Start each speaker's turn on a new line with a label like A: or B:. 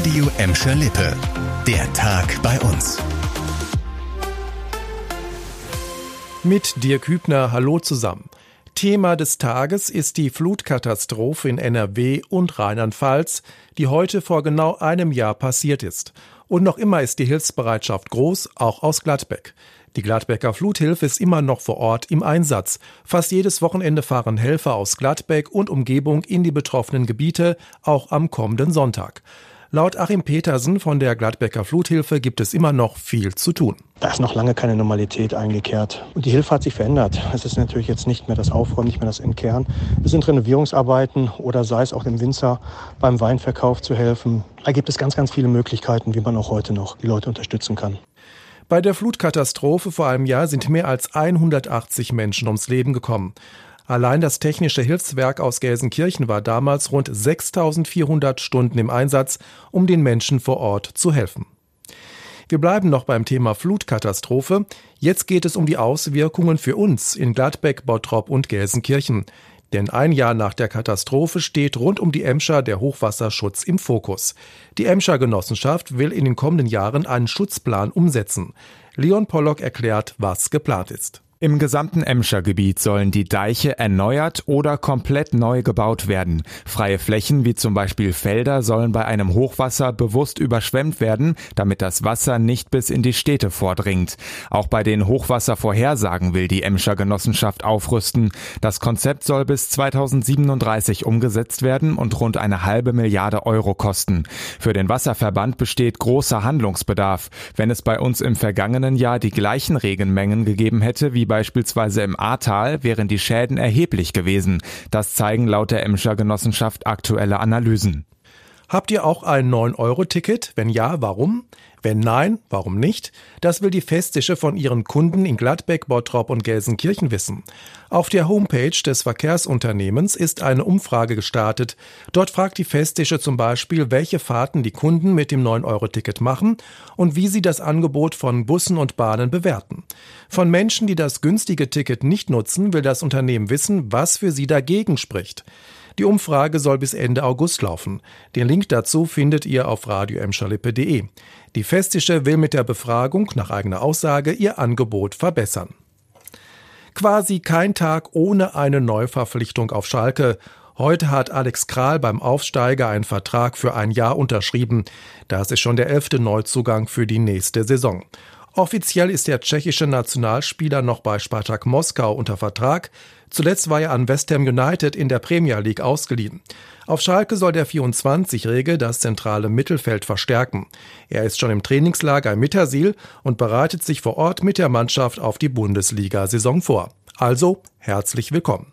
A: Radio Emscher Lippe. Der Tag bei uns.
B: Mit Dirk Hübner, hallo zusammen. Thema des Tages ist die Flutkatastrophe in NRW und Rheinland-Pfalz, die heute vor genau einem Jahr passiert ist. Und noch immer ist die Hilfsbereitschaft groß, auch aus Gladbeck. Die Gladbecker Fluthilfe ist immer noch vor Ort im Einsatz. Fast jedes Wochenende fahren Helfer aus Gladbeck und Umgebung in die betroffenen Gebiete, auch am kommenden Sonntag. Laut Achim Petersen von der Gladbecker Fluthilfe gibt es immer noch viel zu tun.
C: Da ist noch lange keine Normalität eingekehrt. Und die Hilfe hat sich verändert. Es ist natürlich jetzt nicht mehr das Aufräumen, nicht mehr das Entkehren. Es sind Renovierungsarbeiten oder sei es auch dem Winzer beim Weinverkauf zu helfen. Da gibt es ganz, ganz viele Möglichkeiten, wie man auch heute noch die Leute unterstützen kann.
B: Bei der Flutkatastrophe vor einem Jahr sind mehr als 180 Menschen ums Leben gekommen. Allein das Technische Hilfswerk aus Gelsenkirchen war damals rund 6400 Stunden im Einsatz, um den Menschen vor Ort zu helfen. Wir bleiben noch beim Thema Flutkatastrophe. Jetzt geht es um die Auswirkungen für uns in Gladbeck, Bottrop und Gelsenkirchen. Denn ein Jahr nach der Katastrophe steht rund um die Emscher der Hochwasserschutz im Fokus. Die Emscher Genossenschaft will in den kommenden Jahren einen Schutzplan umsetzen. Leon Pollock erklärt, was geplant ist.
D: Im gesamten Emscher Gebiet sollen die Deiche erneuert oder komplett neu gebaut werden. Freie Flächen wie zum Beispiel Felder sollen bei einem Hochwasser bewusst überschwemmt werden, damit das Wasser nicht bis in die Städte vordringt. Auch bei den Hochwasservorhersagen will die Emscher Genossenschaft aufrüsten. Das Konzept soll bis 2037 umgesetzt werden und rund eine halbe Milliarde Euro kosten. Für den Wasserverband besteht großer Handlungsbedarf. Wenn es bei uns im vergangenen Jahr die gleichen Regenmengen gegeben hätte wie beispielsweise im Ahrtal wären die Schäden erheblich gewesen. Das zeigen laut der Emscher Genossenschaft aktuelle Analysen.
B: Habt ihr auch ein 9-Euro-Ticket? Wenn ja, warum? Wenn nein, warum nicht? Das will die Festische von ihren Kunden in Gladbeck, Bottrop und Gelsenkirchen wissen. Auf der Homepage des Verkehrsunternehmens ist eine Umfrage gestartet. Dort fragt die Festische zum Beispiel, welche Fahrten die Kunden mit dem 9-Euro-Ticket machen und wie sie das Angebot von Bussen und Bahnen bewerten. Von Menschen, die das günstige Ticket nicht nutzen, will das Unternehmen wissen, was für sie dagegen spricht. Die Umfrage soll bis Ende August laufen. Den Link dazu findet ihr auf radioemschalippe.de. Die Festische will mit der Befragung nach eigener Aussage ihr Angebot verbessern. Quasi kein Tag ohne eine Neuverpflichtung auf Schalke. Heute hat Alex Kral beim Aufsteiger einen Vertrag für ein Jahr unterschrieben. Das ist schon der elfte Neuzugang für die nächste Saison. Offiziell ist der tschechische Nationalspieler noch bei Spartak Moskau unter Vertrag. Zuletzt war er an West Ham United in der Premier League ausgeliehen. Auf Schalke soll der 24-Jährige das zentrale Mittelfeld verstärken. Er ist schon im Trainingslager in Mittersil und bereitet sich vor Ort mit der Mannschaft auf die Bundesliga-Saison vor. Also herzlich willkommen.